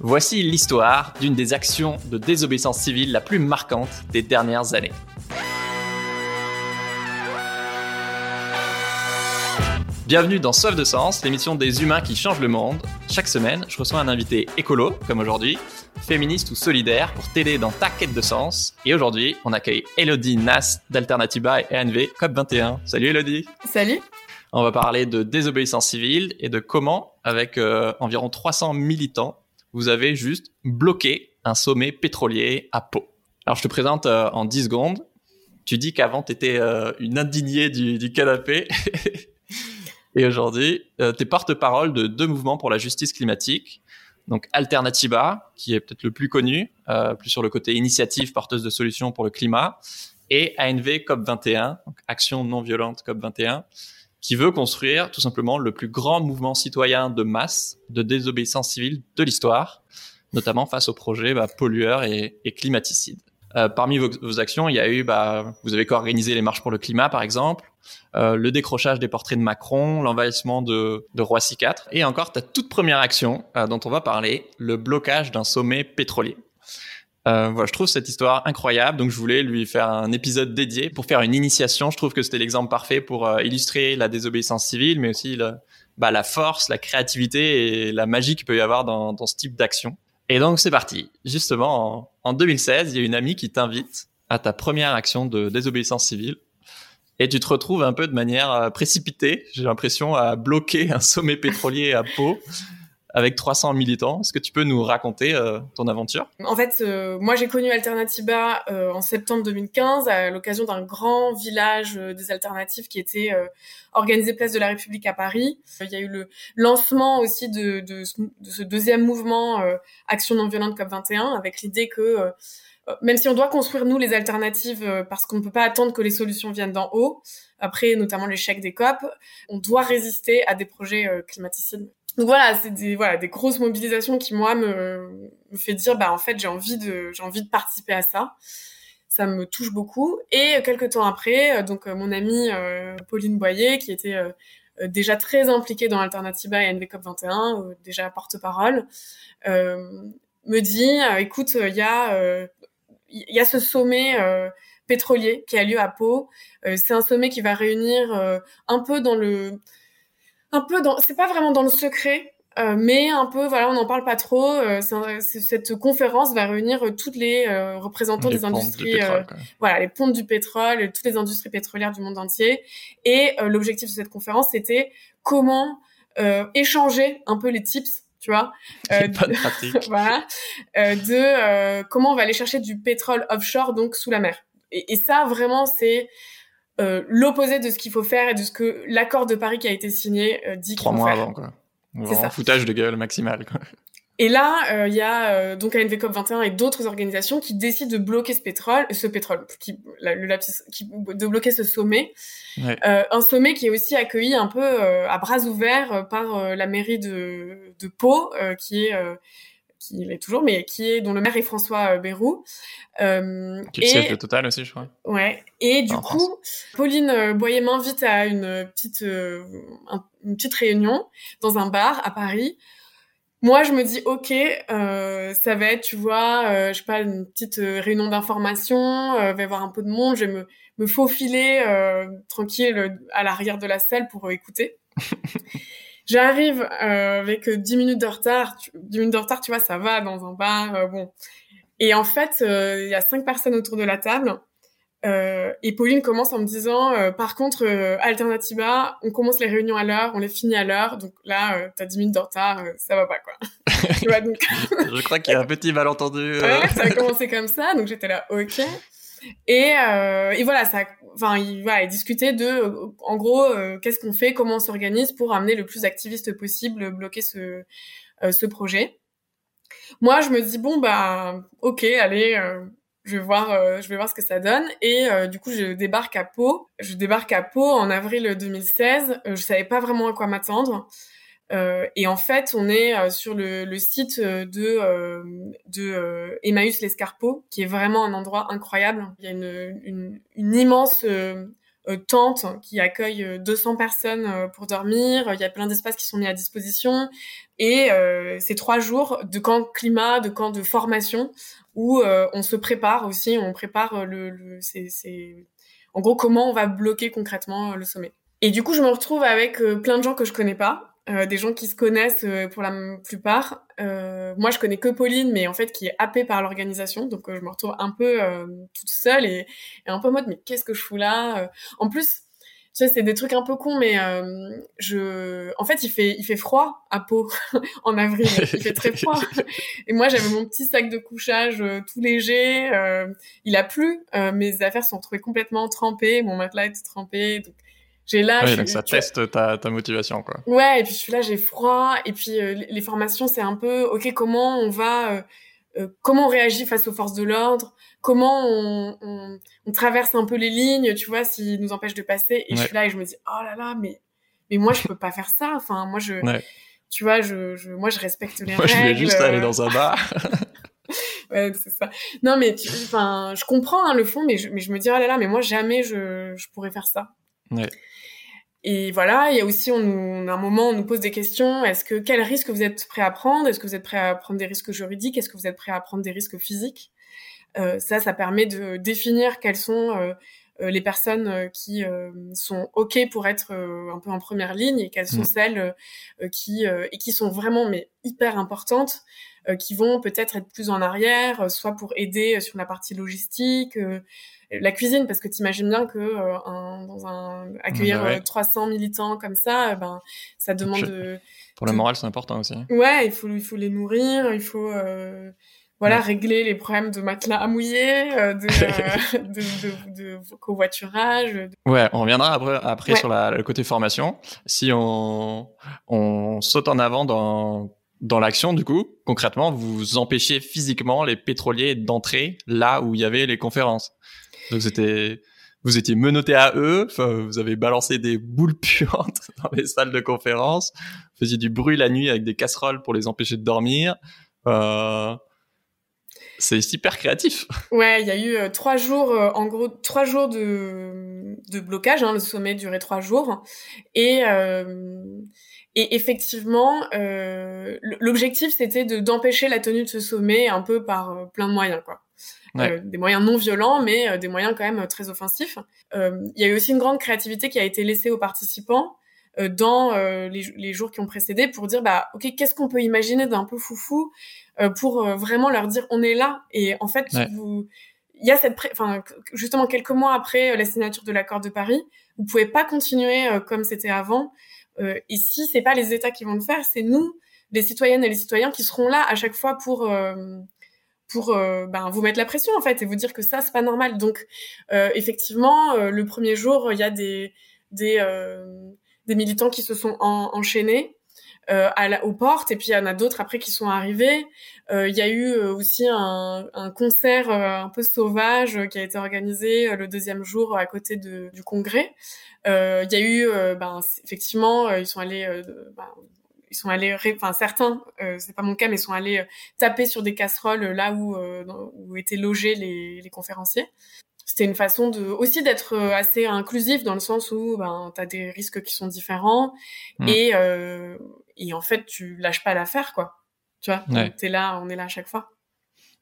Voici l'histoire d'une des actions de désobéissance civile la plus marquante des dernières années. Bienvenue dans Soif de Sens, l'émission des humains qui changent le monde. Chaque semaine, je reçois un invité écolo, comme aujourd'hui, féministe ou solidaire, pour t'aider dans ta quête de sens. Et aujourd'hui, on accueille Elodie Nas d'Alternativa et ANV COP21. Salut Elodie Salut On va parler de désobéissance civile et de comment, avec euh, environ 300 militants, vous avez juste bloqué un sommet pétrolier à Pau. Alors je te présente euh, en 10 secondes. Tu dis qu'avant, tu étais euh, une indignée du, canapé. Et aujourd'hui, euh, tu es porte-parole de deux mouvements pour la justice climatique. Donc Alternativa, qui est peut-être le plus connu, euh, plus sur le côté initiative porteuse de solutions pour le climat, et ANV COP21, donc Action non violente COP21, qui veut construire tout simplement le plus grand mouvement citoyen de masse de désobéissance civile de l'histoire, notamment face aux projets bah, pollueurs et, et climaticides. Euh, parmi vos, vos, actions, il y a eu, bah, vous avez co-organisé les marches pour le climat, par exemple, euh, le décrochage des portraits de Macron, l'envahissement de, de Roissy 4, et encore ta toute première action euh, dont on va parler, le blocage d'un sommet pétrolier. Euh, voilà, je trouve cette histoire incroyable, donc je voulais lui faire un épisode dédié pour faire une initiation. Je trouve que c'était l'exemple parfait pour euh, illustrer la désobéissance civile, mais aussi le, bah, la force, la créativité et la magie qu'il peut y avoir dans, dans ce type d'action. Et donc c'est parti. Justement, en, en 2016, il y a une amie qui t'invite à ta première action de désobéissance civile. Et tu te retrouves un peu de manière euh, précipitée, j'ai l'impression, à bloquer un sommet pétrolier à Pau avec 300 militants. Est-ce que tu peux nous raconter euh, ton aventure? En fait, euh, moi j'ai connu Alternativa euh, en septembre 2015 à l'occasion d'un grand village euh, des alternatives qui était euh, organisé place de la République à Paris. Il y a eu le lancement aussi de, de, de ce deuxième mouvement Action non violente COP21 avec l'idée que même si on doit construire nous les alternatives parce qu'on ne peut pas attendre que les solutions viennent d'en haut, après notamment l'échec des COP, on doit résister à des projets climaticides donc voilà, c'est des voilà des grosses mobilisations qui moi me, me fait dire bah en fait j'ai envie de j'ai envie de participer à ça. Ça me touche beaucoup. Et quelques temps après, donc mon amie euh, Pauline Boyer, qui était euh, déjà très impliquée dans Alternativa et NVCOP 21, euh, déjà porte-parole, me dit écoute, il y a il y a ce sommet pétrolier qui a lieu à Pau. c'est un sommet qui va réunir un peu dans le un peu dans, c'est pas vraiment dans le secret, euh, mais un peu, voilà, on n'en parle pas trop. Euh, cette conférence va réunir euh, toutes les euh, représentants les des industries, pétrole, voilà, les pontes du pétrole, toutes les industries pétrolières du monde entier. Et l'objectif de cette conférence, c'était comment échanger un peu les tips tu vois, euh, de, voilà, euh, de comment on va aller chercher du pétrole offshore donc sous la mer. Et, et ça vraiment c'est euh, l'opposé de ce qu'il faut faire et de ce que l'accord de Paris qui a été signé euh, dit Trois mois faire. avant, quoi. C'est ça. foutage de gueule maximal, quoi. Et là, il euh, y a donc ANVCOP 21 et d'autres organisations qui décident de bloquer ce pétrole, ce pétrole, qui, la, le qui, de bloquer ce sommet, ouais. un sommet qui est aussi accueilli un peu à bras ouverts par la mairie de, de Pau, qui est qui l'est toujours, mais qui est dont le maire est François euh, Bayrou. Euh, qui est et, chef de Total aussi, je crois. Ouais. Et du en coup, France. Pauline euh, Boyer m'invite à une petite euh, un, une petite réunion dans un bar à Paris. Moi, je me dis ok, euh, ça va être, tu vois, euh, je sais pas, une petite réunion d'information, euh, va y avoir un peu de monde, je vais me me faufiler tranquille à l'arrière de la salle pour écouter. J'arrive euh, avec 10 minutes de retard. Tu, 10 minutes de retard, tu vois, ça va dans un bar. Euh, bon. Et en fait, il euh, y a cinq personnes autour de la table. Euh, et Pauline commence en me disant, euh, par contre, Alternativa, on commence les réunions à l'heure, on les finit à l'heure. Donc là, t'as 10 minutes de retard, ça va pas, quoi. tu vois, donc... Je crois qu'il y a un petit malentendu. Ouais, ça a commencé comme ça. Donc j'étais là, ok. Et, euh, et voilà, ça, enfin, il, voilà, il de, en gros, euh, qu'est-ce qu'on fait, comment on s'organise pour amener le plus activiste possible, bloquer ce, euh, ce projet. Moi, je me dis bon bah, ok, allez, euh, je vais voir, je vais voir ce que ça donne. Et du coup, je débarque à Pau. Je débarque à Pau en avril 2016. je savais pas vraiment à quoi m'attendre. Euh, et en fait, on est euh, sur le, le, site de, euh, de Emmaüs l'Escarpeau, qui est vraiment un endroit incroyable. Il y a une, une, une immense tente qui accueille 200 personnes pour dormir. Il y a plein d'espaces qui sont mis à disposition. Et c'est trois jours de camp climat, de camp de formation où on se prépare aussi. On prépare le, le c'est en gros comment on va bloquer concrètement le sommet. Et du coup, je me retrouve avec plein de gens que je connais pas euh, des gens qui se connaissent euh, pour la plupart. Euh, moi, je connais que Pauline, mais en fait, qui est happée par l'organisation, donc je me retrouve un peu toute seule et, et, un peu en mode mais qu'est-ce que je fous là En plus, tu sais, c'est des trucs un peu cons, mais je, en fait, il fait il fait froid à Pau en avril, il fait très froid. et moi, j'avais mon petit sac de couchage tout léger. il a plu, mes affaires sont retrouvées complètement trempées, mon matelas est trempé. Donc j'ai là. donc ça teste ta, ta, motivation, quoi. Ouais, et puis je suis là, j'ai froid. Et puis euh, les formations, c'est un peu, ok, comment on va, euh, euh, comment on réagit face aux forces de l'ordre, comment on, on, on, traverse un peu les lignes, tu vois, s'ils nous empêchent de passer. Et je suis là et je me dis, oh là là, mais, mais moi je peux pas faire ça. Enfin, moi je, tu vois, je, je, moi je respecte les moi, règles. Moi je vais juste aller dans un bar. ouais, c'est ça. Non, mais enfin, je comprends hein, le fond, mais je, mais je me dis, oh là là, mais moi jamais je, je pourrais faire ça. Ouais. Et voilà, il y a aussi, on, à un moment, on nous pose des questions. Est-ce que quel risque vous êtes prêt à prendre? Est-ce que vous êtes prêt à prendre des risques juridiques? Est-ce que vous êtes prêt à prendre des risques physiques? Euh, Ça, ça permet de définir quelles sont euh les personnes euh, qui euh, sont ok pour être un peu en première ligne et quelles sont mmh. celles qui et qui sont vraiment mais hyper importantes, qui vont peut-être être plus en arrière, soit pour aider sur la partie logistique la cuisine parce que t'imagines bien que euh, un, dans un accueillir 300 bah militants comme ça, euh, ben ça demande de, pour le moral c'est important aussi. Ouais, il faut il faut les nourrir, il faut euh, voilà régler les problèmes de matelas à mouiller, de, de, de, de, covoiturage. Ouais, on reviendra après après sur la, le côté formation. Si on on saute en avant dans dans l'action, du coup, concrètement, vous empêchez physiquement les pétroliers d'entrer là où il y avait les conférences. Donc c'était, vous étiez menotté à eux, vous avez balancé des boules puantes dans les salles de conférence, vous faisiez du bruit la nuit avec des casseroles pour les empêcher de dormir. Euh, c'est super créatif. Ouais, il y a eu euh, trois jours, euh, en gros, trois jours de, de blocage. Hein, le sommet durait trois jours. Et, euh, et effectivement, l'objectif, c'était de d'empêcher la tenue de ce sommet un peu par plein de moyens, quoi. Euh, des moyens non violents, mais euh, des moyens quand même euh, très offensifs. Il y a eu aussi une grande créativité qui a été laissée aux participants dans les, jours qui ont précédé pour dire bah ok qu'est-ce qu'on peut imaginer d'un peu foufou pour vraiment leur dire on est là. Et en fait vous il y a cette enfin justement quelques mois après la signature de l'accord de Paris vous pouvez pas continuer comme c'était avant. Et si c'est pas les États qui vont le faire c'est nous les citoyennes et les citoyens qui seront là à chaque fois pour pour euh, ben, vous mettre la pression en fait et vous dire que ça c'est pas normal. Donc euh, effectivement, euh, le premier jour, il y a des des, des militants qui se sont enchaînés à la, aux portes et puis il y en a d'autres après qui sont arrivés. Il y a eu aussi un, un concert un peu sauvage qui a été organisé le deuxième jour à côté de, du congrès. Il y a eu, ben, effectivement, ils sont allés ben, ils sont allés, enfin certains, euh, c'est pas mon cas, mais sont allés euh, taper sur des casseroles euh, là où, euh, où étaient logés les, les conférenciers. C'était une façon de aussi d'être assez inclusif dans le sens où ben t'as des risques qui sont différents mmh. et et en fait tu lâches pas l'affaire quoi. Tu vois, ouais. t'es là, on est là à chaque fois.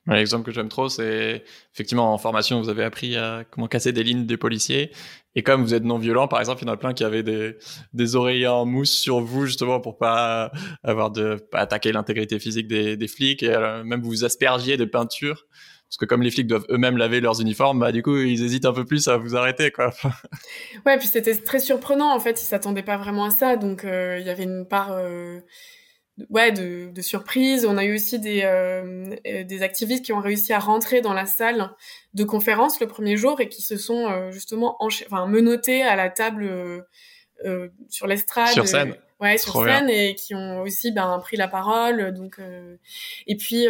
L'exemple que j'aime trop, c'est effectivement en formation, vous avez appris à comment casser des lignes des policiers. Et comme vous êtes non violent, par exemple, il y en a plein qui avaient des, des oreillers en mousse sur vous justement pour pas avoir de pas attaquer l'intégrité physique des, des flics et euh, même vous aspergiez de peinture. Parce que comme les flics doivent eux-mêmes laver leurs uniformes, bah du coup ils hésitent un peu plus à vous arrêter quoi. ouais, puis c'était très surprenant en fait, ils s'attendaient pas vraiment à ça, donc euh, il y avait une part euh, ouais de, de, surprise. On a eu aussi des euh, des activistes qui ont réussi à rentrer dans la salle de conférence le premier jour et qui se sont justement enfin menottés à la table sur l'estrade. Sur scène. Ouais, sur scène et qui ont aussi ben pris la parole. Donc et puis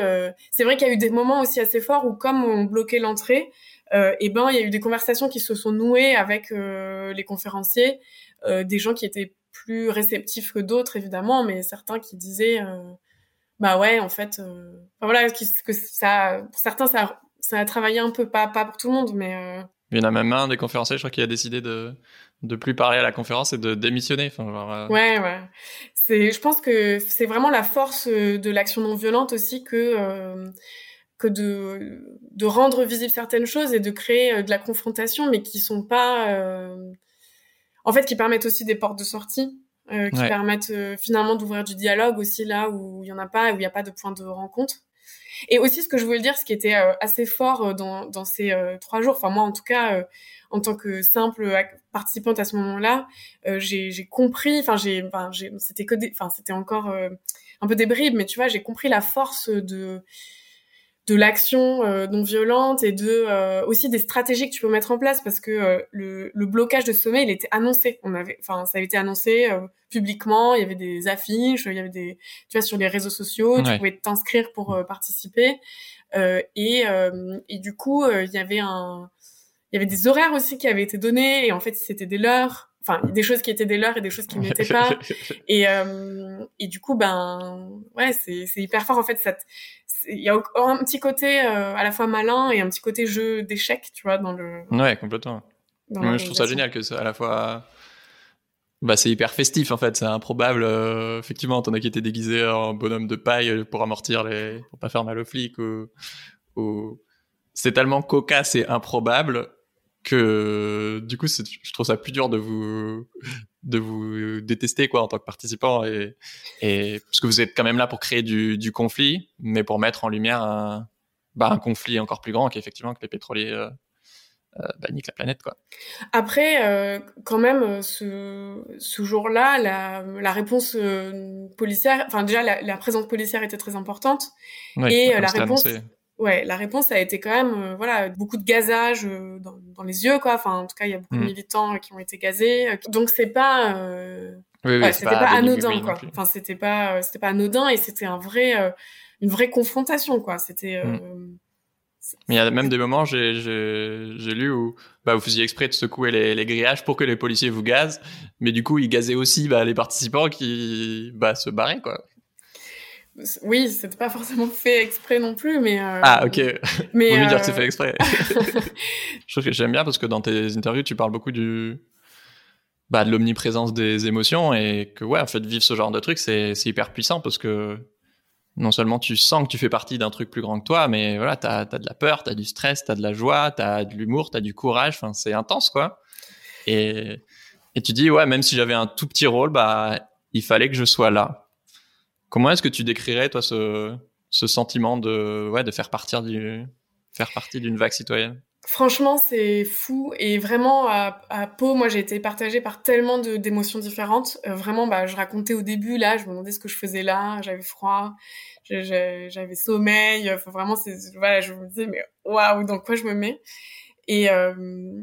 c'est vrai qu'il y a eu des moments aussi assez forts où comme on bloquait l'entrée, et ben il y a eu des conversations qui se sont nouées avec les conférenciers, des gens qui étaient plus réceptifs que d'autres évidemment, mais certains qui disaient euh, bah ouais en fait, euh, voilà que ça pour certains ça ça a travaillé un peu pas pas pour tout le monde, mais euh, Il y en a même un des conférenciers, je crois, qui a décidé de de plus parler à la conférence et de démissionner. Enfin, genre, Ouais, ouais. C'est, je pense que c'est vraiment la force de l'action non violente aussi que que de, de rendre visible certaines choses et de créer euh, de la confrontation, mais qui sont pas, euh, en fait, qui permettent aussi des portes de sortie, euh, qui permettent finalement d'ouvrir du dialogue aussi là où il y en a pas, où il n'y a pas de point de rencontre. Et aussi, ce que je voulais dire, ce qui était assez fort dans, dans ces trois jours, enfin moi en tout cas, en tant que simple participante à ce moment-là, j'ai compris, enfin j'ai, c'était que, enfin c'était encore un peu des bribes, mais tu vois, j'ai compris la force de de l'action euh, non violente et de euh, aussi des stratégies que tu peux mettre en place parce que euh, le, le, blocage de sommet il était annoncé. On avait enfin ça avait été annoncé publiquement. Il y avait des affiches il y avait des tu vois sur les réseaux sociaux tu pouvais t'inscrire pour participer. Et et du coup il y avait un il y avait des horaires aussi qui avaient été donnés et en fait c'était des leurs enfin des choses qui étaient des leurs et des choses qui n'étaient pas et et du coup ben ouais c'est c'est hyper fort en fait ça il y a un petit côté euh, à la fois malin et un petit côté jeu d'échecs, tu vois, dans le. Ouais, complètement. je trouve ça génial que c'est à la fois. Bah, c'est hyper festif en fait, c'est improbable. Euh, effectivement, t'en as qui étaient déguisés en bonhomme de paille pour amortir les, pour pas faire mal aux flics ou, ou... c'est tellement cocasse et improbable que du coup, je trouve ça plus dur de vous de vous détester quoi en tant que participant et, et parce que vous êtes quand même là pour créer du, du conflit, mais pour mettre en lumière un, bah, un conflit encore plus grand qu'effectivement que les pétroliers euh, euh, bah, niquent la planète quoi. Après, euh, quand même, euh, ce, ce jour-là, la, la réponse euh, policière, enfin déjà la, la, présence policière était très importante et la réponse ouais, la réponse a été quand même, euh, voilà, beaucoup de gazage euh, dans, dans, les yeux, quoi. Enfin, en tout cas, il y a beaucoup de mm. militants qui ont été gazés. Euh, donc c'est pas, oui, oui, c'était pas, anodin, quoi. Enfin, c'était pas, c'était pas anodin et c'était un vrai, une vraie confrontation, quoi. C'était. Mm. Mais il y a même des moments, j'ai lu où bah, vous faisiez exprès de secouer les, les, grillages pour que les policiers vous gazent, mais du coup, ils gazaient aussi bah, les participants qui bah, se barraient, quoi. Oui, c'était pas forcément fait exprès non plus, mais. Euh... Ah, ok. Mais. Vous lui dire que c'est fait exprès. je trouve que j'aime bien parce que dans tes interviews, tu parles beaucoup du. Bah, de l'omniprésence des émotions et que, ouais, en fait, vivre ce genre de truc, c'est hyper puissant parce que non seulement tu sens que tu fais partie d'un truc plus grand que toi, mais voilà, t'as as de la peur, t'as du stress, t'as de la joie, t'as de l'humour, t'as du courage. Enfin, c'est intense, quoi. Et, et tu dis, ouais, même si j'avais un tout petit rôle, bah, il fallait que je sois là Comment est-ce que tu décrirais, toi, ce, ce sentiment de, ouais, de faire, partir du, faire partie d'une vague citoyenne? Franchement, c'est fou. Et vraiment, à, Pau, moi, j'ai été partagée par tellement d'émotions différentes. Euh, vraiment, bah, je racontais au début, là, je me demandais ce que je faisais là. J'avais froid, j'avais sommeil. Vraiment, c'est, voilà, je me disais, mais waouh, dans quoi je me mets? Et, euh,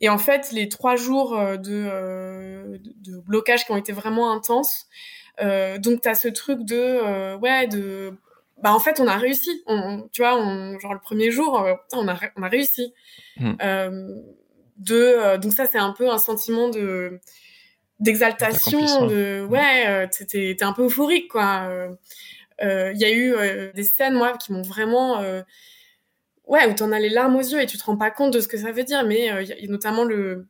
et en fait, les trois jours euh, de, de blocage qui ont été vraiment intenses, donc t'as ce truc de euh, ouais de bah en fait on a réussi. On, tu vois, on, genre le premier jour, euh, on a on a réussi. Hmm. Euh, de donc ça c'est un peu un sentiment de d'exaltation, de ouais, t'es un peu euphorique quoi. Il y a eu des scènes moi qui m'ont vraiment ouais où t'en as les larmes aux yeux et tu te rends pas compte de ce que ça veut dire mais il y a notamment le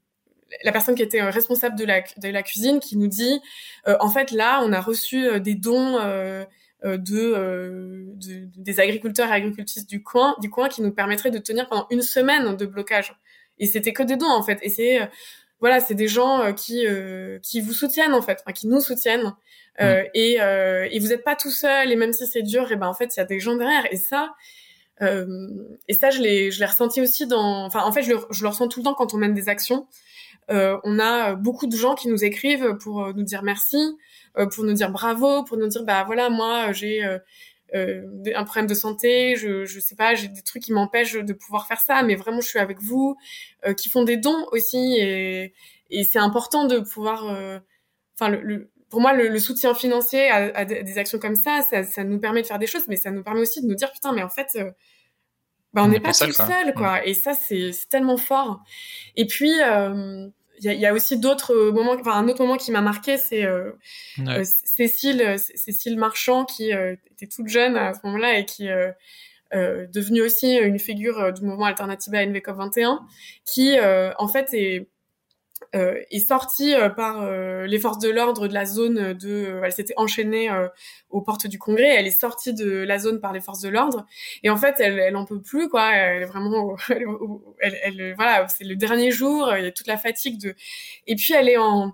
la personne qui était euh, responsable de la, de la cuisine qui nous dit euh, en fait là on a reçu euh, des dons de, des agriculteurs et agricultrices du coin du coin qui nous permettraient de tenir pendant une semaine de blocage. Et c'était que des dons en fait. Et c'est voilà c'est des gens qui qui vous soutiennent en fait. Qui nous soutiennent. Mmh. et et vous n'êtes pas tout seul. Et même si c'est dur et ben en fait il y a des gens derrière. Et ça et ça je l'ai je l'ai ressenti aussi dans enfin en fait je le, je le ressens tout le temps quand on mène des actions. euh, on a beaucoup de gens qui nous écrivent pour euh, nous dire merci, euh, pour nous dire bravo, pour nous dire bah voilà moi j'ai un problème de santé, je je sais pas, j'ai des trucs qui m'empêchent de pouvoir faire ça, mais vraiment je suis avec vous, qui font des dons aussi et et c'est important de pouvoir, enfin le, pour moi le, soutien financier à, des actions comme ça, ça, ça nous permet de faire des choses, mais ça nous permet aussi de nous dire putain mais en fait bah, on n'est pas, tout seul, quoi. Mm. Et ça, c'est tellement fort. Et puis, il euh, y, a, y, a, aussi d'autres moments. Enfin, un autre moment qui m'a marqué, c'est euh, euh Cécile, Cécile Marchand qui euh, était toute jeune à ce moment-là et qui devenue aussi une figure du mouvement Alternativa NVCOP 21, qui en fait est euh, est sortie euh, par euh, les forces de l'ordre de la zone de elle s'était enchaînée aux portes du congrès. Elle est sortie de la zone par les forces de l'ordre. Et en fait elle elle en peut plus quoi. Elle est vraiment elle, elle, voilà c'est le dernier jour il y a toute la fatigue de et puis elle est en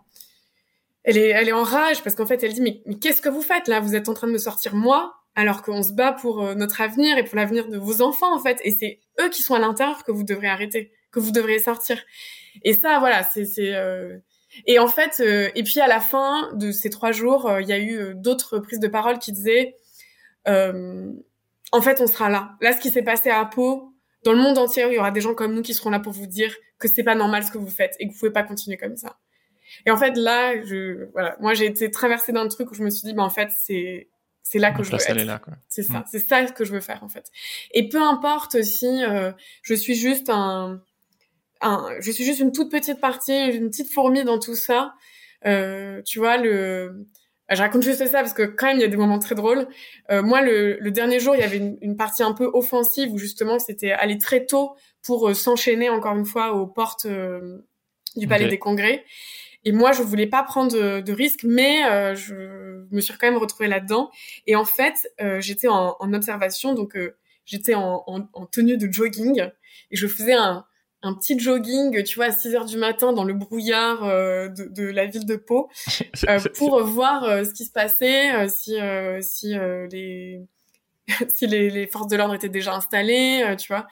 elle est elle est en rage parce qu'en fait elle dit mais, mais qu'est-ce que vous faites là? Vous êtes en train de me sortir moi alors qu'on se bat pour notre avenir et pour l'avenir de vos enfants en fait. Et c'est eux qui sont à l'intérieur que vous devrez arrêter que vous devriez sortir et ça, voilà, c'est c'est euh... et en fait, euh, et puis à la fin de ces trois jours, euh, il y a eu euh, d'autres prises de parole qui disaient, en fait, on sera là. Là, ce qui s'est passé à Pau, dans le monde entier, il y aura des gens comme nous qui seront là pour vous dire que c'est pas normal ce que vous faites et que vous pouvez pas continuer comme ça. Et en fait, là, je, voilà, moi, j'ai été traversée d'un truc où je me suis dit, bah, en fait, c'est, c'est là que je veux être. C'est ça, mm. c'est ça que je veux faire, en fait. Et peu importe si euh, je suis juste un, je suis juste une toute petite partie, une petite fourmi dans tout ça. Euh, tu vois, le, je raconte juste ça parce que quand même il y a des moments très drôles. Euh, moi, le, le, dernier jour, il y avait une, une, partie un peu offensive où justement c'était aller très tôt pour euh, s'enchaîner encore une fois aux portes euh, du Palais des Congrès. Et moi, je voulais pas prendre de, de risques, mais euh, je me suis quand même retrouvée là-dedans. Et en fait, j'étais en, en, observation, donc j'étais en, en, en tenue de jogging et je faisais un, un petit jogging, tu vois, à 6 heures du matin dans le brouillard euh, de, de, la ville de Pau euh, pour voir euh, ce qui se passait, si si les si les, les, forces de l'ordre étaient déjà installées, tu vois.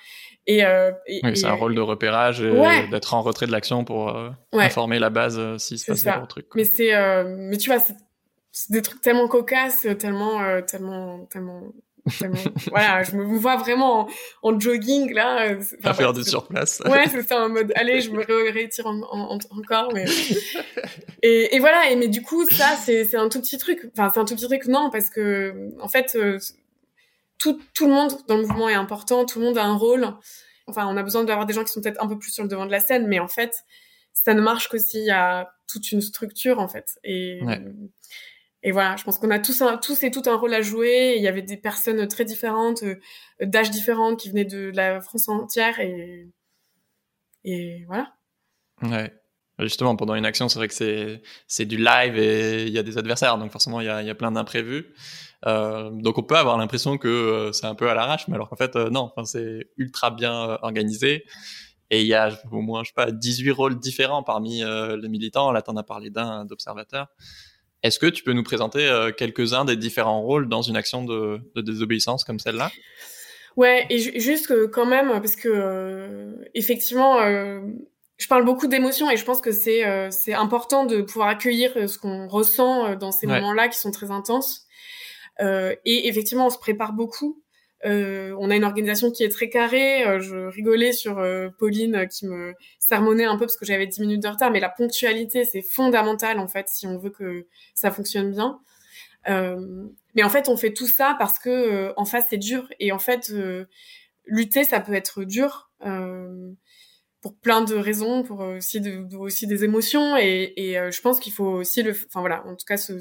Et, et oui, c'est un rôle de repérage, d'être en retrait de l'action pour informer la base s'il se passe des gros trucs. Mais c'est, mais tu vois, c'est des trucs tellement cocasses, tellement, tellement, tellement voilà, je me vois vraiment en, jogging là. Euh, à faire du surplace. Ouais, c'est ça, en mode, allez, je me rétire encore, mais. et, et, voilà, et mais du coup, ça, c'est un tout petit truc. Enfin, c'est un tout petit truc, non, parce que en fait, euh, tout, tout le monde dans le mouvement est important, tout le monde a un rôle. Enfin, on a besoin d'avoir des gens qui sont peut-être un peu plus sur le devant de la scène, mais en fait, ça ne marche que s'il y a toute une structure en fait. Et ouais et voilà, je pense qu'on a tous, tous et tout un rôle à jouer. il y avait des personnes très différentes, euh, d'âge différentes, qui venaient de la France entière. Et, et voilà. Ouais. Justement, pendant une action, c'est vrai que c'est, du live et il y a des adversaires, donc forcément, il y a, y a plein d'imprévus. Euh, donc on peut avoir l'impression que euh, c'est un peu à l'arrache, mais alors qu'en fait, non, enfin, c'est ultra bien organisé. Et il y a au moins, je sais pas, 18 rôles différents parmi les militants. Là, tu en as parlé d'un d'observateur. Est-ce que tu peux nous présenter euh, quelques-uns des différents rôles dans une action de, désobéissance comme celle-là? Ouais, et juste que quand même, parce que euh, effectivement, euh, je parle beaucoup d'émotions et je pense que c'est c'est important de pouvoir accueillir ce qu'on ressent dans ces moments-là qui sont très intenses. et effectivement, on se prépare beaucoup. Euh, on a une organisation qui est très carrée. Euh, je rigolais sur euh, Pauline qui me sermonnait un peu parce que j'avais 10 minutes de retard, mais la ponctualité, c'est fondamental en fait si on veut que ça fonctionne bien. mais en fait, on fait tout ça parce que en face, c'est dur. Et en fait, lutter, ça peut être dur pour plein de raisons, pour aussi, de, aussi des émotions. Et, et je pense qu'il faut aussi le, enfin voilà, en tout cas se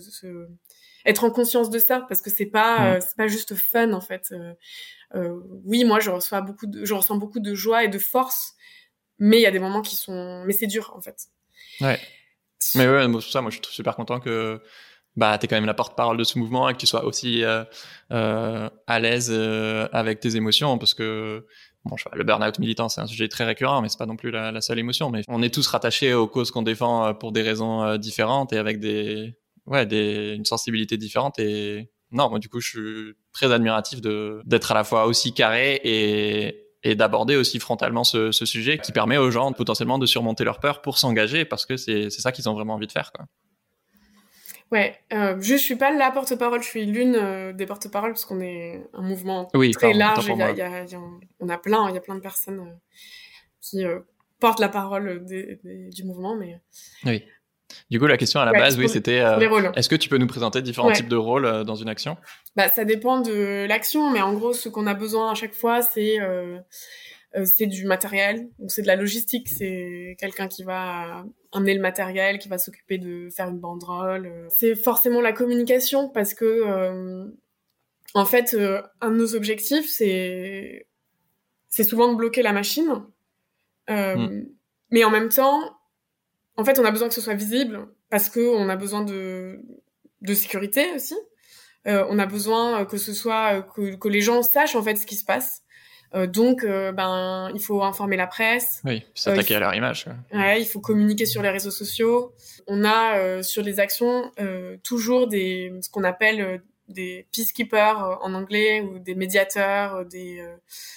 être en conscience de ça parce que c'est pas mm. euh, c'est pas juste fun en fait. Euh, euh, oui, moi je reçois beaucoup de je ressens beaucoup de joie et de force, mais il y a des moments qui sont mais c'est dur en fait. Ouais. Mais ouais, pour ça moi je suis super content que bah t'es quand même la porte-parole de ce mouvement et que tu sois aussi euh, euh, à l'aise avec tes émotions parce que Bon, le burn-out militant, c'est un sujet très récurrent, mais c'est pas non plus la, la, seule émotion. Mais on est tous rattachés aux causes qu'on défend pour des raisons différentes et avec des, ouais, des, une sensibilité différente et non, moi du coup je suis très admiratif de d'être à la fois aussi carré et et d'aborder aussi frontalement ce, ce, sujet qui permet aux gens potentiellement de surmonter leur peur pour s'engager parce que c'est c'est ça qu'ils ont vraiment envie de faire quoi. Ouais, euh, je suis pas la porte-parole, je suis l'une euh, des porte-paroles parce qu'on est un mouvement très large. Y a, y a, y a, on a plein, il y a plein de personnes euh, qui euh, portent la parole des, des, du mouvement, mais oui. Du coup, la question à la base, oui, c'était euh, est-ce que tu peux nous présenter différents types de rôles euh, dans une action? Bah, ça dépend de l'action, mais en gros, ce qu'on a besoin à chaque fois, c'est euh, euh c'est du matériel, c'est de la logistique, c'est quelqu'un qui va amener le matériel, qui va s'occuper de faire une banderole. C'est forcément la communication parce que en fait, un de nos objectifs, c'est c'est souvent de bloquer la machine. Hmm. Mais en même temps, en fait, on a besoin que ce soit visible parce que on a besoin de de sécurité aussi. Euh, on a besoin que ce soit que, que, les gens sachent en fait ce qui se passe. Euh, donc, euh, ben, il faut informer la presse. Oui, s'attaquer à leur image. Ouais. il faut communiquer sur les réseaux sociaux. On a sur les actions toujours des ce qu'on appelle des peacekeepers en anglais ou des médiateurs, des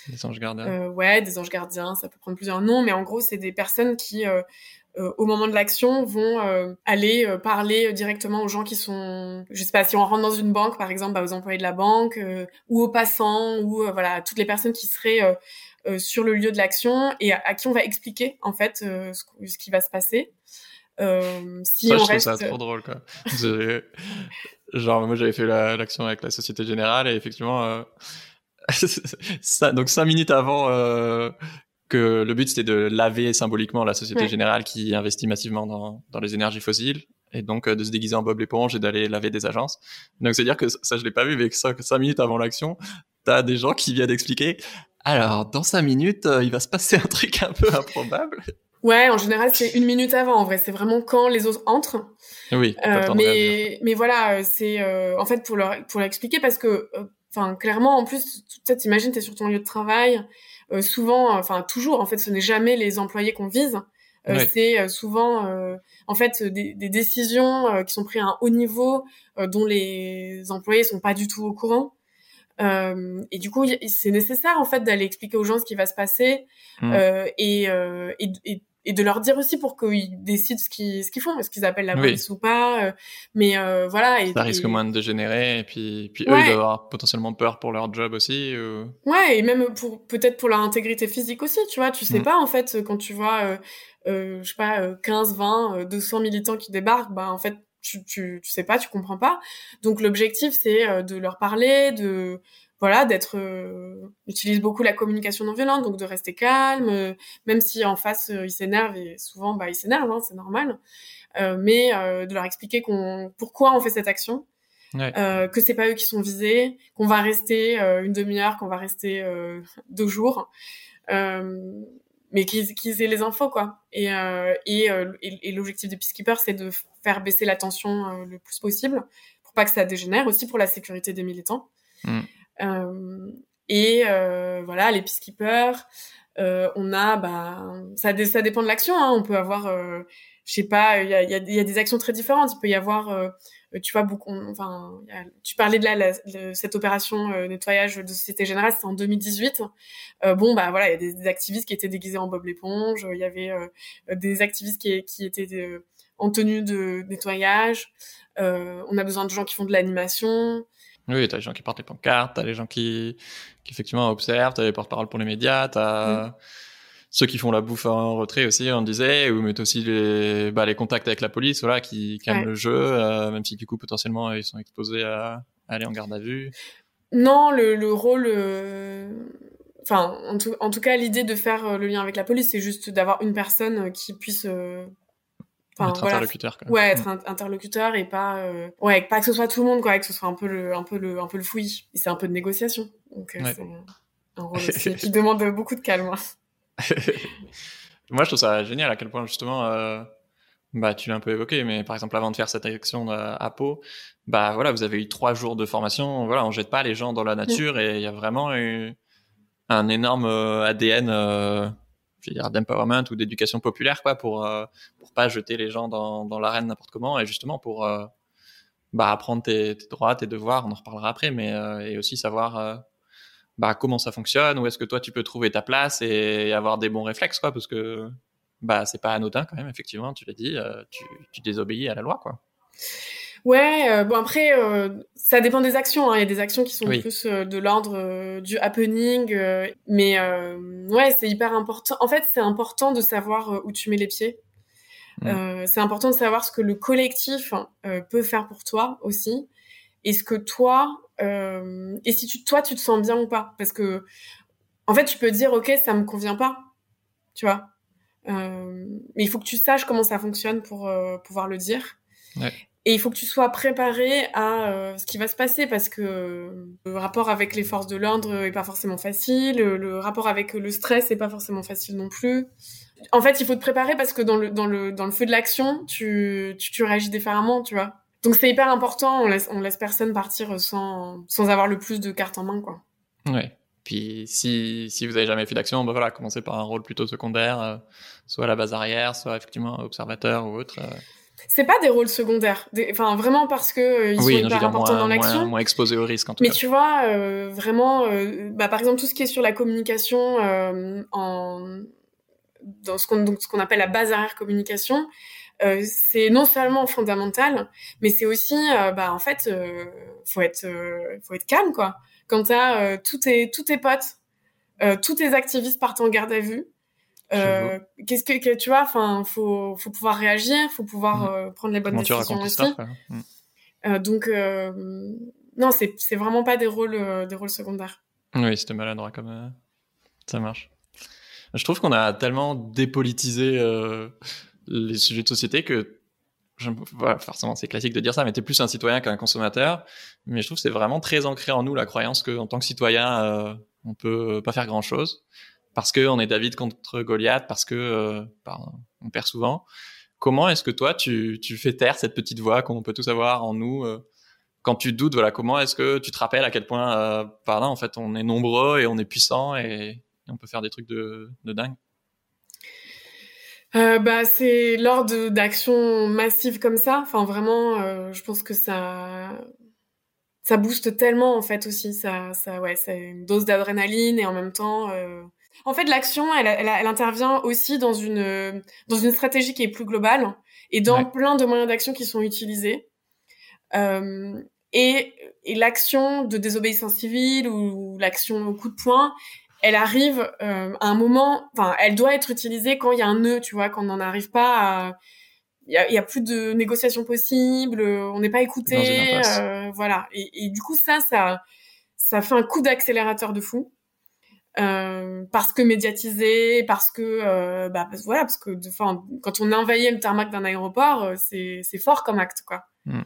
des anges gardiens. ouais, des anges gardiens. Ça peut prendre plusieurs noms, mais en gros, c'est des personnes qui euh, au moment de l'action vont euh, aller euh, parler directement aux gens qui sont je sais pas si on rentre dans une banque par exemple bah, aux employés de la banque ou aux passants ou voilà toutes les personnes qui seraient sur le lieu de l'action et à, qui on va expliquer en fait ce, ce, qui va se passer. Si ça, on je reste... trouve ça trop drôle quoi. Genre moi j'avais fait l'action avec la Société Générale et effectivement ça, donc cinq minutes avant que le but c'était de laver symboliquement la Société Générale qui investit massivement dans, dans les énergies fossiles et donc euh, de se déguiser en Bob l'éponge et d'aller laver des agences. Donc c'est dire que ça je l'ai pas vu mais que cinq, minutes avant l'action, t'as des gens qui viennent expliquer alors dans cinq minutes euh, il va se passer un truc un peu improbable. Ouais, en général c'est une minute avant. En vrai, c'est vraiment quand les autres entrent. Oui. Euh, mais mais voilà, euh, c'est en fait pour leur pour l'expliquer parce que enfin clairement en plus tu t'imagines t'es sur ton lieu de travail euh, souvent, enfin toujours, en fait, ce n'est jamais les employés qu'on vise. Euh, c'est euh, souvent, en fait, des, des décisions qui sont prises à un haut niveau, dont les employés sont pas du tout au courant. Euh, et du coup, c'est nécessaire en fait d'aller expliquer aux gens ce qui va se passer mmh. euh, et, euh, et, et, et de leur dire aussi pour qu'ils décident ce qu'ils ce qu'ils font, est-ce qu'ils appellent la police ou pas. Euh, mais euh, voilà. Et, ça risque moins de dégénérer et puis puis eux ils doivent avoir potentiellement peur pour leur job aussi. Ou... Ouais et même pour peut-être pour leur intégrité physique aussi. Tu vois, tu sais mm. pas en fait quand tu vois euh, euh je sais pas 15, 20, 200 militants qui débarquent, bah en fait tu, tu, tu sais pas, tu comprends pas. Donc l'objectif c'est de leur parler, de voilà d'être euh, utilise beaucoup la communication non violente donc de rester calme euh, même si en face euh, ils s'énervent et souvent bah ils s'énervent hein, c'est normal euh, mais de leur expliquer qu'on pourquoi on fait cette action ouais. que c'est pas eux qui sont visés qu'on va rester une demi-heure qu'on va rester deux jours mais qu'ils qu'ils aient les infos quoi et et, et, l'objectif de Peacekeeper c'est de faire baisser la tension le plus possible pour pas que ça dégénère aussi pour la sécurité des militants mm. Euh, et euh, voilà, les peacekeepers, euh, on a, bah, ça, dépend de l'action. Hein. On peut avoir, je sais pas, il y a, des actions très différentes. Il peut y avoir, tu vois, beaucoup, enfin, tu parlais de là, cette opération nettoyage de Société Générale, c'était en 2018. bon, bah voilà, il y a des, activistes qui étaient déguisés en Bob l'éponge. Il y avait des activistes qui, qui étaient en tenue de nettoyage. on a besoin de gens qui font de l'animation. Oui, t'as les gens qui portent les pancartes, t'as les gens qui, qui effectivement observent, t'as les porte-parole pour les médias, t'as mm. ceux qui font la bouffe en retrait aussi, on disait, ou mettent aussi les, bah, les contacts avec la police, voilà, qui calment le jeu, euh, même si du coup potentiellement ils sont exposés à, aller en garde à vue. Non, le, le rôle, euh, enfin, en tout, en tout cas, l'idée de faire euh, le lien avec la police, c'est juste d'avoir une personne qui puisse être interlocuteur quoi. ouais être interlocuteur et pas euh... ouais pas que ce soit tout le monde quoi que ce soit un peu le un peu le un peu le fouillis. C'est un peu de négociation. Donc euh, c'est un rôle aussi qui demande beaucoup de calme moi je trouve ça génial à quel point justement euh, bah tu l'as un peu évoqué mais par exemple avant de faire cette action à Pau bah voilà vous avez eu trois jours de formation. Voilà on jette pas les gens dans la nature et il y a vraiment eu un énorme ADN je veux dire d'empowerment ou d'éducation populaire quoi pour euh, pour pas jeter les gens dans dans l'arène n'importe comment et justement pour euh, bah apprendre tes, tes, droits tes devoirs on en reparlera après mais euh, et aussi savoir euh, bah comment ça fonctionne où est-ce que toi tu peux trouver ta place et avoir des bons réflexes quoi parce que bah c'est pas anodin quand même effectivement tu l'as dit tu tu désobéis à la loi quoi Ouais, euh, bon après, euh, ça dépend des actions. Hein. Il y a des actions qui sont plus euh, de l'ordre du happening, mais ouais, c'est hyper important. En fait, c'est important de savoir où tu mets les pieds. Mm. c'est important de savoir ce que le collectif peut faire pour toi aussi, et ce que toi, et si tu, toi, tu te sens bien ou pas, parce que en fait, tu peux dire, ok, ça me convient pas, tu vois? mais il faut que tu saches comment ça fonctionne pour pouvoir le dire. Ouais. et il faut que tu sois préparé à euh, ce qui va se passer parce que le rapport avec les forces de l'ordre est pas forcément facile, le rapport avec le stress est pas forcément facile non plus. En fait, il faut te préparer parce que dans le dans le dans le feu de l'action, tu, tu, tu réagis différemment, tu vois. Donc c'est hyper important, on laisse on laisse personne partir sans sans avoir le plus de cartes en main quoi. Ouais. Puis si, si vous avez jamais fait d'action, ben voilà, commencez par un rôle plutôt secondaire, euh, soit à la base arrière, soit effectivement observateur ou autre. Euh. C'est pas des rôles secondaire, enfin vraiment parce que euh, ils sont hyper importants dans l'action. Moins, moins exposés au risque en tout Mais cas. tu vois, vraiment, bah, par exemple tout ce qui est sur la communication en dans ce qu'on appelle la base arrière communication, c'est non seulement fondamental, mais c'est aussi, bah en fait, faut être faut être calme quoi quand t'as euh, tous tes tous tes potes, euh, tous tes activistes partent en garde à vue. Euh, qu'est-ce que, tu vois enfin faut faut pouvoir réagir faut pouvoir mm. euh, prendre les bonnes décisions aussi mm. euh, donc non c'est c'est vraiment pas des rôles des rôles secondaires oui c'était maladroit comme ça marche je trouve qu'on a tellement dépolitisé les sujets de société que je, forcément c'est classique de dire ça, mais t'es plus un citoyen qu'un consommateur. Mais je trouve que c'est vraiment très ancré en nous la croyance qu'en tant que citoyen, euh, on peut pas faire grand chose parce que on est David contre Goliath, parce que euh, on perd souvent. Comment est-ce que toi tu, tu fais taire cette petite voix qu'on peut tous avoir en nous euh, quand tu doutes Voilà, comment est-ce que tu te rappelles à quel point, euh, par là, en fait, on est nombreux et on est puissant et, et on peut faire des trucs de, de dingue. Euh, bah c'est lors d'actions massives comme ça. Enfin vraiment euh, je pense que ça ça booste tellement en fait aussi. Ça ça ouais c'est une dose d'adrénaline et en même temps euh... en fait l'action elle, elle, elle, intervient aussi dans une dans une stratégie qui est plus globale et dans plein de moyens d'action qui sont utilisés. Et, et l'action de désobéissance civile ou l'action au coup de poing elle arrive euh, à un moment, enfin, elle doit être utilisée quand il y a un nœud, tu vois, quand on n'en arrive pas à, il y a, y a, plus de négociations possibles, on n'est pas écouté, euh, voilà. Et, et, du coup, ça, ça, ça fait un coup d'accélérateur de fou. Euh, parce que médiatisé, parce que euh, bah voilà, parce que enfin quand on envahit le tarmac d'un aéroport, euh, c'est c'est fort comme acte quoi. Mm.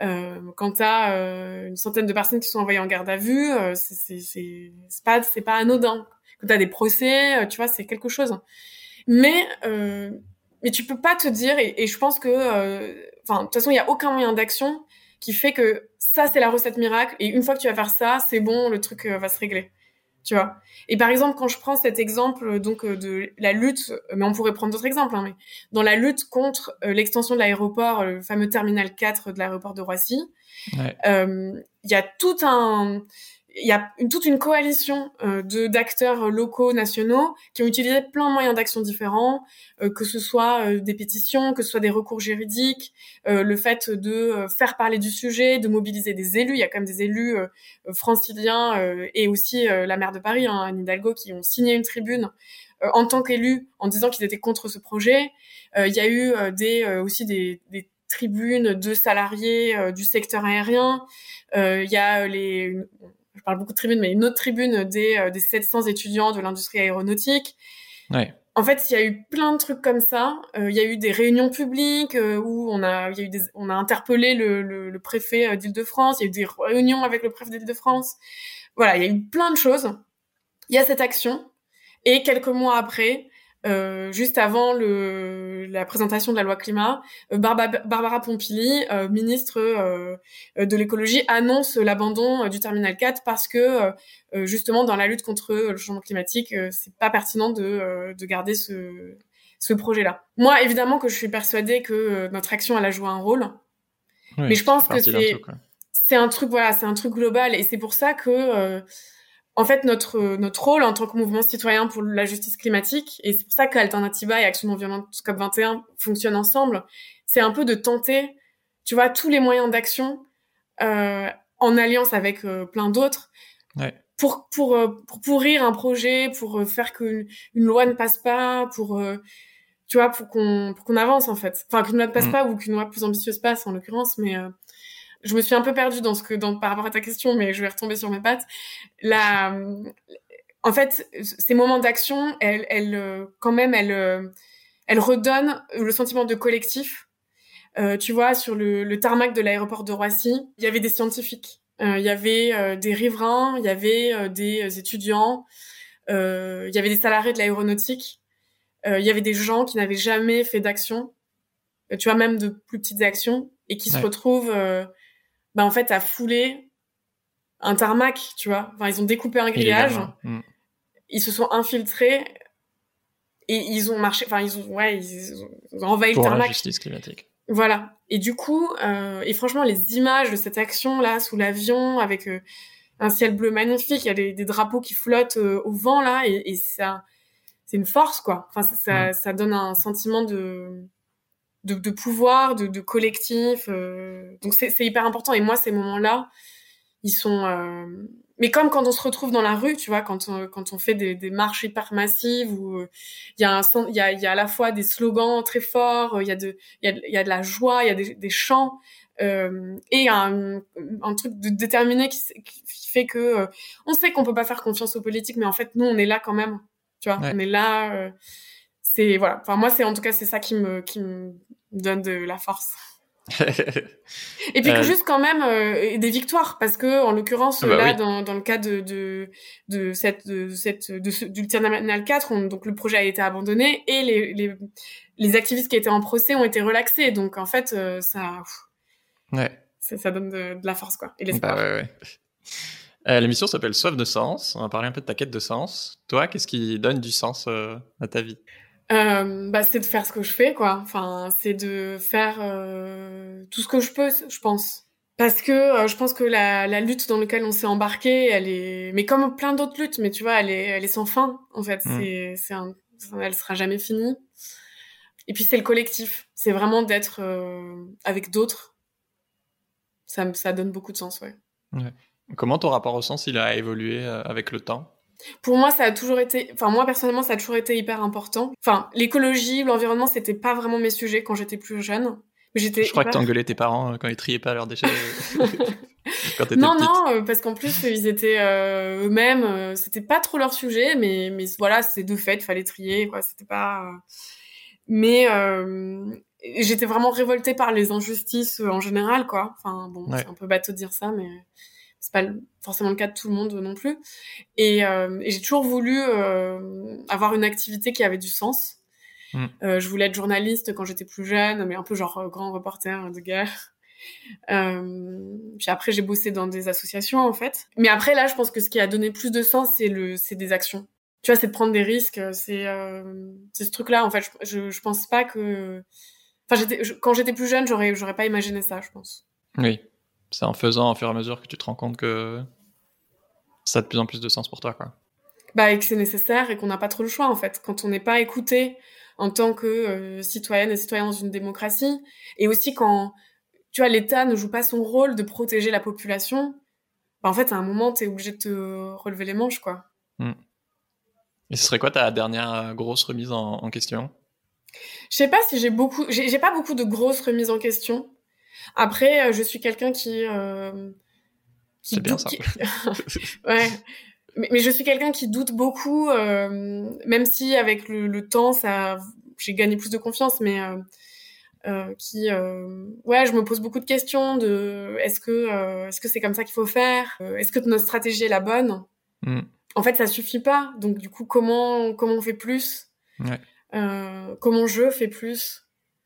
Euh, quand t'as euh, une centaine de personnes qui sont envoyées en garde à vue, euh, c'est pas c'est pas anodin. Quand t'as des procès, euh, tu vois, c'est quelque chose. Mais euh, mais tu peux pas te dire et, et je pense que enfin de toute façon il y a aucun moyen d'action qui fait que ça c'est la recette miracle et une fois que tu vas faire ça c'est bon le truc va se régler tu vois. Et par exemple, quand je prends cet exemple euh, donc euh, de la lutte, euh, mais on pourrait prendre d'autres exemples, hein, mais dans la lutte contre l'extension de l'aéroport, le fameux terminal 4 de l'aéroport de Roissy, il ouais. euh, y a tout un il y a une, toute une coalition euh, de d'acteurs locaux, nationaux, qui ont utilisé plein de moyens d'action différents, euh, que ce soit euh, des pétitions, que ce soit des recours juridiques, euh, le fait de euh, faire parler du sujet, de mobiliser des élus. Il y a quand même des élus franciliens et aussi la maire de Paris, hein, Anne Hidalgo, qui ont signé une tribune en tant qu'élus en disant qu'ils étaient contre ce projet. il y a eu des aussi des, des tribunes de salariés du secteur aérien. Il y a les je parle beaucoup de tribunes, mais une autre tribune des, euh, des 700 étudiants de l'industrie aéronautique. Ouais. En fait, il y a eu plein de trucs comme ça. Euh, il y a eu des réunions publiques euh, où on a, il y a eu des, on a interpellé le, le, le préfet d'Île-de-France. Il y a eu des réunions avec le préfet d'Île-de-France. Voilà, il y a eu plein de choses. Il y a cette action. Et quelques mois après, euh, juste avant le, la présentation de la loi climat, euh, Barbara, Pompili, euh, ministre euh, de l'écologie, annonce l'abandon du terminal 4 parce que justement dans la lutte contre le changement climatique, c'est pas pertinent de, de garder ce, ce projet-là. Moi, évidemment que je suis persuadée que notre action elle a joué un rôle, oui, mais je pense que c'est c'est un truc voilà, c'est un truc global et c'est pour ça que en fait notre notre rôle en tant que mouvement citoyen pour la justice climatique et c'est pour ça qu'Alternativa et Action non violente COP 21 fonctionnent ensemble, c'est un peu de tenter, tu vois, tous les moyens d'action euh, en alliance avec euh, plein d'autres. Ouais. Pour, pour, euh, pour pourrir un projet, pour euh, faire qu'une une loi ne passe pas, pour, tu vois, pour qu'on pour qu'on avance en fait. Enfin, qu'une loi ne passe mmh. pas ou qu'une loi plus ambitieuse passe en l'occurrence, mais je me suis un peu perdue dans ce que, dans, par rapport à ta question, mais je vais retomber sur mes pattes. La, en fait, ces moments d'action, elles, elles, quand même, elles, elles redonnent le sentiment de collectif. tu vois, sur le, le tarmac de l'aéroport de Roissy, il y avait des scientifiques, il y avait des riverains, il y avait des étudiants, il y avait des salariés de l'aéronautique, il y avait des gens qui n'avaient jamais fait d'action, tu vois, même de plus petites actions, et qui se retrouvent, bah, en fait, à fouler un tarmac, tu vois. Enfin, ils ont découpé un grillage, mm. ils se sont infiltrés et ils ont marché, enfin, ils ont, ouais, ils ont envahi le tarmac. Justice climatique. Voilà. Et du coup, euh, et franchement, les images de cette action-là, sous l'avion, avec euh, un ciel bleu magnifique, il y a des, des drapeaux qui flottent euh, au vent, là, et, et ça, c'est une force, quoi. Enfin, ça, ça, mm. ça, donne un sentiment de, de, de pouvoir, de, de collectif. Euh, donc, c'est hyper important. Et moi, ces moments-là, ils sont euh, mais comme quand on se retrouve dans la rue tu vois quand on, quand on fait des, des marches hyper massives où euh, il y a un il y a, y a à la fois des slogans très forts il y a de il y a, y a de la joie il y a des, des chants euh, et un, un truc de déterminé qui, qui fait que euh, on sait qu'on peut pas faire confiance aux politiques mais en fait nous on est là quand même tu vois on est là c'est voilà enfin moi c'est en tout cas c'est ça qui me qui me donne de la force et puis que euh, juste quand même euh, des victoires parce que en l'occurrence ah bah là dans, dans le cas de de, de cette de cette de du Terminal 4 on, donc le projet a été abandonné et les, les les activistes qui étaient en procès ont été relaxés donc en fait euh, ça ouais ça, ça donne de, de, la force quoi et l'espoir. Bah ouais, ouais. L'émission s'appelle Soif de sens. On va parler un peu de ta quête de sens. Toi, qu'est-ce qui donne du sens à ta vie? Euh, bah, c'est de faire ce que je fais, quoi. Enfin, c'est de faire euh, tout ce que je peux, je pense. Parce que euh, je pense que la, la, lutte dans laquelle on s'est embarqué, elle est, mais comme plein d'autres luttes, mais tu vois, elle est, elle est sans fin. En fait, mm. c'est, c'est un, elle sera jamais finie. Et puis c'est le collectif. C'est vraiment d'être euh, avec d'autres. Ça, ça donne beaucoup de sens, ouais. ouais. Comment ton rapport au sens il a évolué avec le temps? Pour moi, ça a toujours été, enfin moi personnellement, ça a toujours été hyper important. Enfin, l'écologie, l'environnement, c'était pas vraiment mes sujets quand j'étais plus jeune. J'étais. Je crois que t'engueulais tes parents euh, quand ils triaient pas leurs déchets. Euh, quand non, petite. non, euh, parce qu'en plus ils étaient euh, eux-mêmes, euh, c'était pas trop leur sujet, mais mais voilà, c'était de fait, fallait trier, quoi. C'était pas. Mais j'étais vraiment révoltée par les injustices en général, quoi. Enfin bon, c'est un peu bateau de dire ça, mais c'est pas forcément le cas de tout le monde non plus. Et, euh, et j'ai toujours voulu euh, avoir une activité qui avait du sens. Mm. Euh, je voulais être journaliste quand j'étais plus jeune, mais un peu genre euh, grand reporter de guerre. Euh, puis après, j'ai bossé dans des associations en fait. Mais après, là, je pense que ce qui a donné plus de sens, c'est le, c'est des actions. Tu vois, c'est de prendre des risques. C'est, euh, c'est ce truc-là. En fait, je, je, je pense pas que. Enfin, j'étais, quand j'étais plus jeune, j'aurais, j'aurais pas imaginé ça, je pense. Oui c'est en faisant au fur et à mesure que tu te rends compte que ça a de plus en plus de sens pour toi, quoi. Bah, et que c'est nécessaire et qu'on n'a pas trop le choix, en fait. Quand on n'est pas écouté en tant que euh, citoyenne et citoyen dans une démocratie, et aussi quand, tu vois, l'État ne joue pas son rôle de protéger la population, bah, en fait, à un moment, tu es obligé de te relever les manches, quoi. Hmm. Et ce serait quoi ta dernière euh, grosse remise en, en question? Je sais pas si j'ai beaucoup, j'ai pas beaucoup de grosses remises en question. Après, euh, je suis quelqu'un qui, euh, qui c'est bien ça. ouais. Mais, mais, je suis quelqu'un qui doute beaucoup, euh, même si avec le, le, temps, ça, j'ai gagné plus de confiance, mais euh, qui, euh, ouais, je me pose beaucoup de questions de, est-ce que, est-ce que c'est comme ça qu'il faut faire? Est-ce que notre stratégie est la bonne? Mm. En fait, ça suffit pas. Donc, du coup, comment, comment on fait plus? Ouais. Comment je fais plus?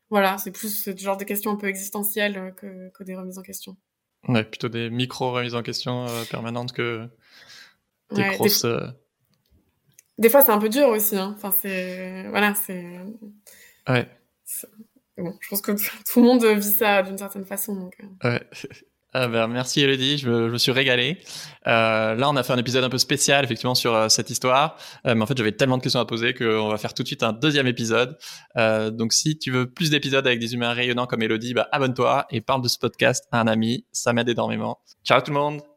Voilà, c'est plus ce genre de questions un peu existentielles euh, que, que des remises en question. Ouais, plutôt des micro-remises en question euh, permanentes que des grosses... Des, euh... des fois, c'est un peu dur aussi. Hein. Enfin, c'est... Voilà, c'est... Ouais. Bon, je pense que tout le monde vit ça d'une certaine façon. Donc... Ouais. Ah ben, merci Elodie, je je me suis régalé. Euh, là, on a fait un épisode un peu spécial effectivement sur euh, cette histoire, euh, mais en fait j'avais tellement de questions à poser qu'on va faire tout de suite un deuxième épisode. Euh, donc si tu veux plus d'épisodes avec des humains rayonnants comme Elodie, bah, abonne-toi et parle de ce podcast à un ami, ça m'aide énormément. Ciao tout le monde